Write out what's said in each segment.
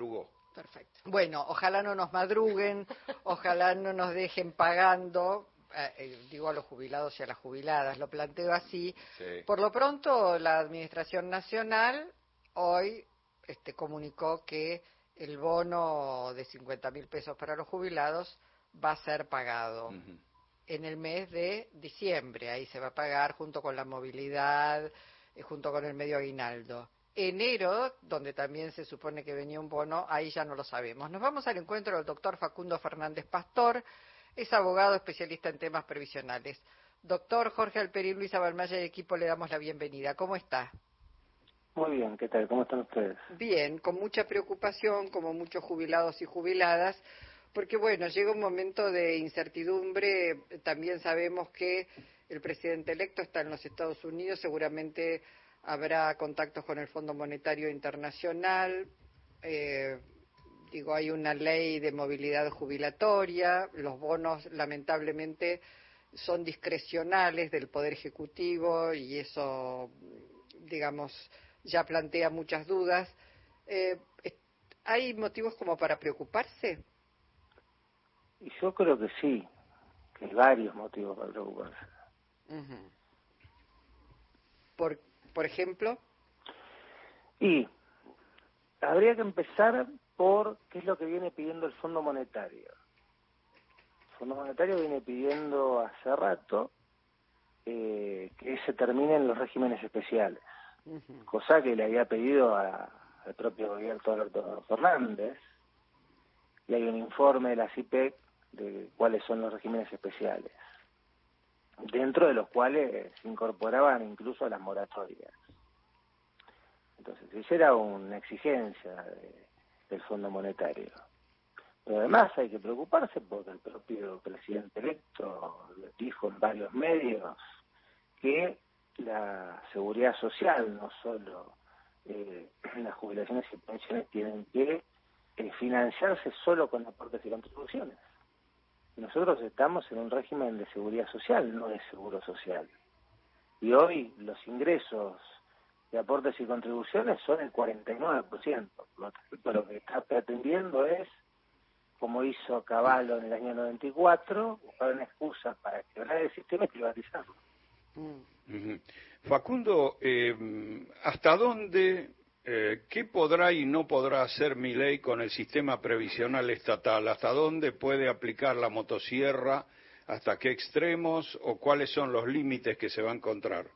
madrugó. Perfecto. Bueno, ojalá no nos madruguen, ojalá no nos dejen pagando, eh, eh, digo a los jubilados y a las jubiladas, lo planteo así. Por lo pronto, la Administración Nacional hoy este, comunicó que el bono de 50 mil pesos para los jubilados va a ser pagado en el mes de diciembre. Ahí se va a pagar junto con la movilidad, eh, junto con el medio aguinaldo. Enero, donde también se supone que venía un bono, ahí ya no lo sabemos. Nos vamos al encuentro del doctor Facundo Fernández Pastor, es abogado especialista en temas previsionales. Doctor Jorge Alperi, Luisa Balmaya y equipo, le damos la bienvenida. ¿Cómo está? Muy bien, ¿qué tal? ¿Cómo están ustedes? Bien, con mucha preocupación, como muchos jubilados y jubiladas, porque bueno, llega un momento de incertidumbre, también sabemos que el presidente electo está en los Estados Unidos, seguramente habrá contactos con el Fondo Monetario Internacional, eh, digo, hay una ley de movilidad jubilatoria, los bonos lamentablemente son discrecionales del Poder Ejecutivo y eso, digamos, ya plantea muchas dudas. Eh, ¿Hay motivos como para preocuparse? Y yo creo que sí, que hay varios motivos para preocuparse. ¿Por, por ejemplo? Y habría que empezar por qué es lo que viene pidiendo el Fondo Monetario. El Fondo Monetario viene pidiendo hace rato eh, que se terminen los regímenes especiales, cosa que le había pedido al propio gobierno Alberto Fernández, y hay un informe de la CIPEC de cuáles son los regímenes especiales, dentro de los cuales se incorporaban incluso las moratorias. Entonces, esa era una exigencia del Fondo Monetario. Pero además hay que preocuparse porque el propio presidente electo dijo en varios medios que la seguridad social, no solo eh, las jubilaciones y pensiones, tienen que eh, financiarse solo con aportes y contribuciones. Nosotros estamos en un régimen de seguridad social, no de seguro social. Y hoy los ingresos de aportes y contribuciones son el 49%. Lo que está pretendiendo es, como hizo Caballo en el año 94, buscar una excusa para quebrar el sistema y privatizarlo. Facundo, eh, ¿hasta dónde eh, ¿qué podrá y no podrá hacer mi ley con el sistema previsional estatal? ¿Hasta dónde puede aplicar la motosierra? ¿Hasta qué extremos? ¿O cuáles son los límites que se va a encontrar?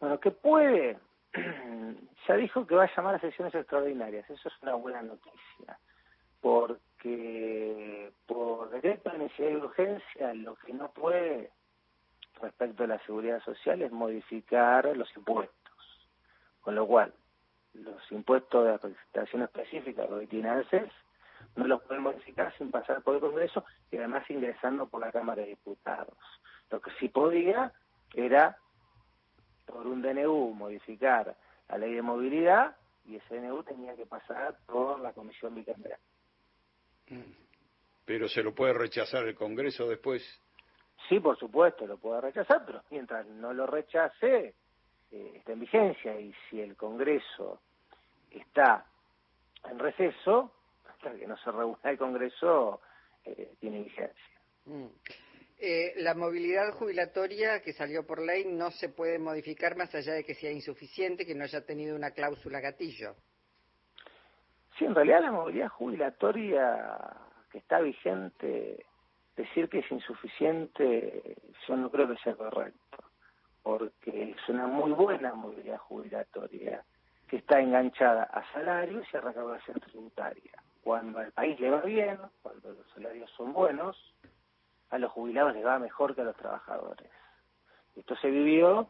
Bueno, que puede. ya dijo que va a llamar a sesiones extraordinarias. Eso es una buena noticia. Porque por decreto de necesidad de urgencia, lo que no puede respecto a la seguridad social es modificar los impuestos. Con lo cual, los impuestos de representación específica, los de no los pueden modificar sin pasar por el Congreso y además ingresando por la Cámara de Diputados. Lo que sí podía era, por un DNU, modificar la ley de movilidad y ese DNU tenía que pasar por la Comisión Bicameral. Mm. Pero se lo puede rechazar el Congreso después. Sí, por supuesto, lo puede rechazar, pero mientras no lo rechace, eh, está en vigencia y si el Congreso está en receso, hasta que no se reúna el Congreso, eh, tiene vigencia. Mm. Eh, la movilidad jubilatoria que salió por ley no se puede modificar más allá de que sea insuficiente, que no haya tenido una cláusula gatillo. Sí, en realidad la movilidad jubilatoria que está vigente, decir que es insuficiente, yo no creo que sea correcto porque es una muy buena movilidad jubilatoria que está enganchada a salarios y a recaudación tributaria. Cuando al país le va bien, cuando los salarios son buenos, a los jubilados les va mejor que a los trabajadores. Esto se vivió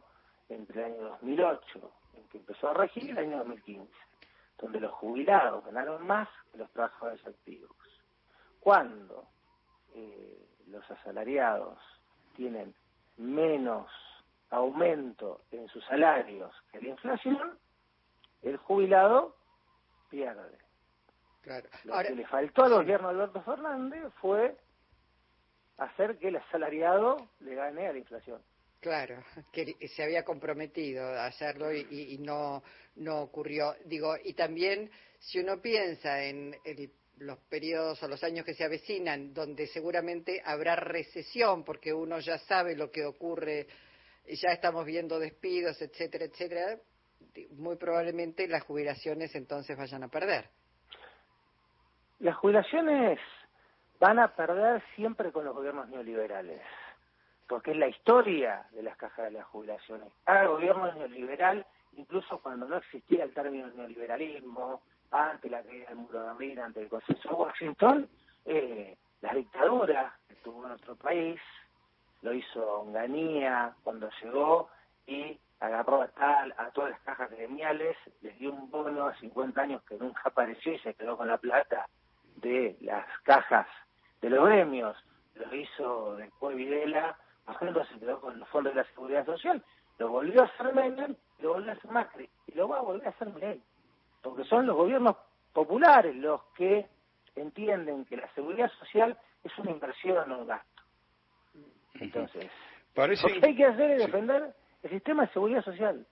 entre el año 2008, en que empezó a regir, y el año 2015, donde los jubilados ganaron más que los trabajadores activos. Cuando eh, los asalariados tienen menos aumento en sus salarios que la inflación, el jubilado pierde. Claro. Lo que le faltó al gobierno de Alberto Fernández fue hacer que el asalariado le gane a la inflación. Claro, que se había comprometido a hacerlo y, no, no ocurrió. Digo, y también si uno piensa en los periodos o los años que se avecinan, donde seguramente habrá recesión, porque uno ya sabe lo que ocurre, ya estamos viendo despidos, etcétera, etcétera, muy probablemente las jubilaciones entonces vayan a perder. Las jubilaciones van a perder siempre con los gobiernos neoliberales porque es la historia de las cajas de las jubilaciones. Cada gobierno neoliberal, incluso cuando no existía el término neoliberalismo, ante la caída del muro de Berlín, ante el consenso de Washington, eh, las dictaduras que tuvo nuestro país, lo hizo Onganía cuando llegó y agarró a, tal, a todas las cajas gremiales, les dio un bono a 50 años que nunca apareció y se quedó con la plata de las cajas de los gremios. Lo hizo después Videla ejemplo, se quedó con los fondos de la seguridad social, lo volvió a hacer Menem, lo volvió a hacer Macri, y lo va a volver a hacer Milei, porque son los gobiernos populares los que entienden que la seguridad social es una inversión, no un gasto. Entonces, Parece... lo que hay que hacer es defender el sistema de seguridad social.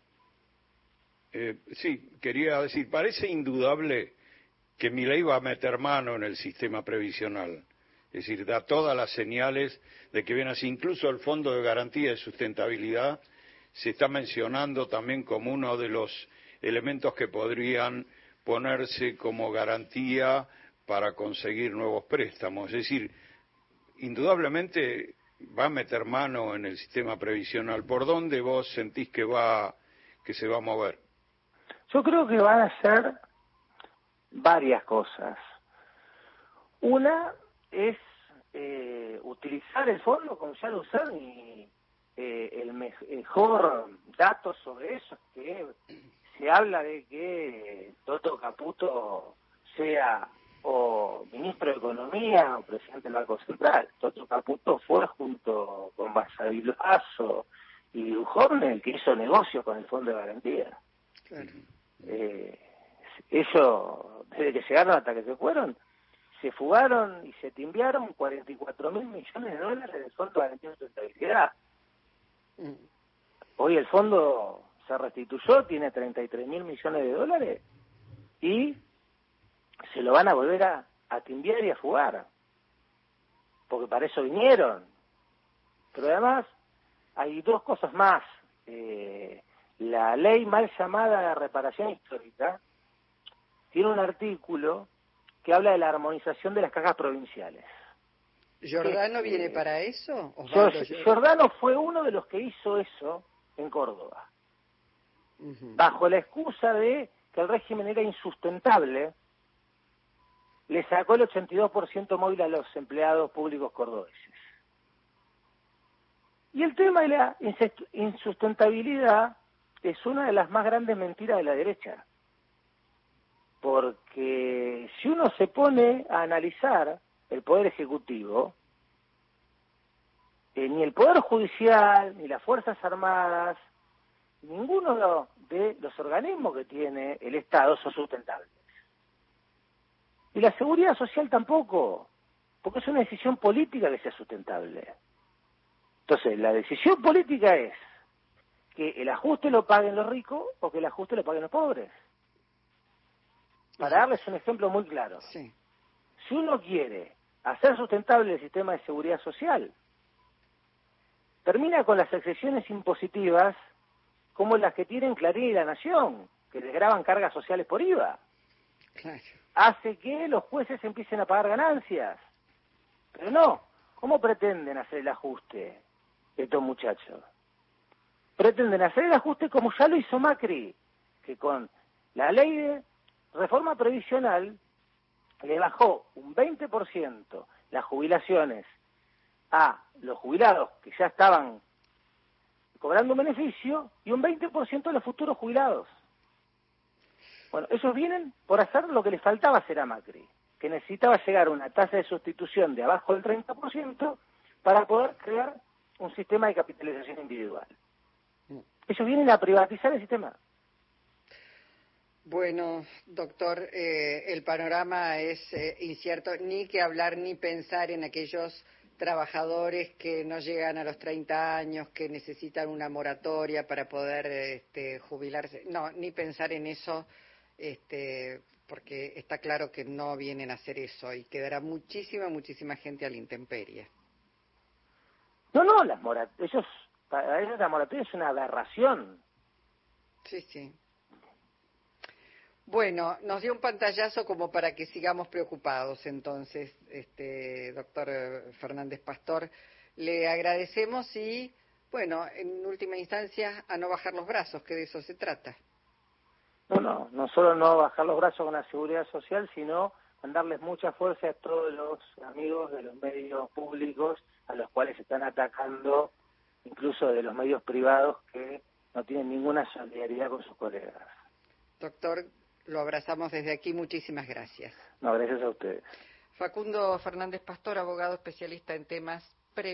Eh, sí, quería decir, parece indudable que Milei va a meter mano en el sistema previsional. Es decir, da todas las señales de que viene así. Incluso el Fondo de Garantía de Sustentabilidad se está mencionando también como uno de los elementos que podrían ponerse como garantía para conseguir nuevos préstamos. Es decir, indudablemente va a meter mano en el sistema previsional. ¿Por dónde vos sentís que va que se va a mover? Yo creo que van a ser varias cosas. Una es eh, utilizar el fondo como ya lo usan y eh, el mejor dato sobre eso es que se habla de que Toto Caputo sea o ministro de Economía o presidente del Banco Central. Toto Caputo fue junto con Basavilbaso y Dujón el que hizo negocio con el Fondo de Garantía. Eh, eso, desde que llegaron hasta que se fueron, se fugaron y se timbiaron 44 mil millones de dólares del Fondo de Garantía de Sustentabilidad. Mm. Hoy el fondo se restituyó, tiene 33 mil millones de dólares y se lo van a volver a, a timbiar y a fugar. Porque para eso vinieron. Pero además hay dos cosas más. Eh, la ley mal llamada reparación histórica tiene un artículo que habla de la armonización de las cajas provinciales. ¿Jordano viene para eso? Jordano fue uno de los que hizo eso en Córdoba. Bajo la excusa de que el régimen era insustentable, le sacó el 82% móvil a los empleados públicos cordobeses. Y el tema de la insustentabilidad es una de las más grandes mentiras de la derecha porque si uno se pone a analizar el Poder Ejecutivo, eh, ni el Poder Judicial, ni las Fuerzas Armadas, ninguno de los organismos que tiene el Estado son sustentables. Y la seguridad social tampoco, porque es una decisión política que sea sustentable. Entonces, la decisión política es que el ajuste lo paguen los ricos o que el ajuste lo paguen los pobres. Para darles un ejemplo muy claro, si uno quiere hacer sustentable el sistema de seguridad social, termina con las excepciones impositivas como las que tienen Clarín y La Nación, que les graban cargas sociales por IVA. Hace que los jueces empiecen a pagar ganancias. Pero no, ¿cómo pretenden hacer el ajuste estos muchachos? Pretenden hacer el ajuste como ya lo hizo Macri, que con la ley de reforma previsional le bajó un 20% las jubilaciones a los jubilados que ya estaban cobrando un beneficio y un 20% a los futuros jubilados. Bueno, ellos vienen por hacer lo que les faltaba hacer a Macri, que necesitaba llegar a una tasa de sustitución de abajo del 30% para poder crear un sistema de capitalización individual. Mm. Ellos vienen a privatizar el sistema. Bueno, doctor, eh, el panorama es eh, incierto, ni que hablar ni pensar en aquellos trabajadores que no llegan a los 30 años, que necesitan una moratoria para poder este, jubilarse. No, ni pensar en eso, este, porque está claro que no vienen a hacer eso y quedará muchísima, muchísima gente a la intemperie. No, no, las ellos, para ellos la moratoria es una aberración. Sí, sí. Bueno, nos dio un pantallazo como para que sigamos preocupados entonces, este doctor Fernández Pastor. Le agradecemos y, bueno, en última instancia, a no bajar los brazos, que de eso se trata. No, no, no solo no bajar los brazos con la seguridad social, sino mandarles mucha fuerza a todos los amigos de los medios públicos a los cuales se están atacando, incluso de los medios privados que no tienen ninguna solidaridad con sus colegas. Doctor, lo abrazamos desde aquí. Muchísimas gracias. No, gracias a ustedes. Facundo Fernández Pastor, abogado especialista en temas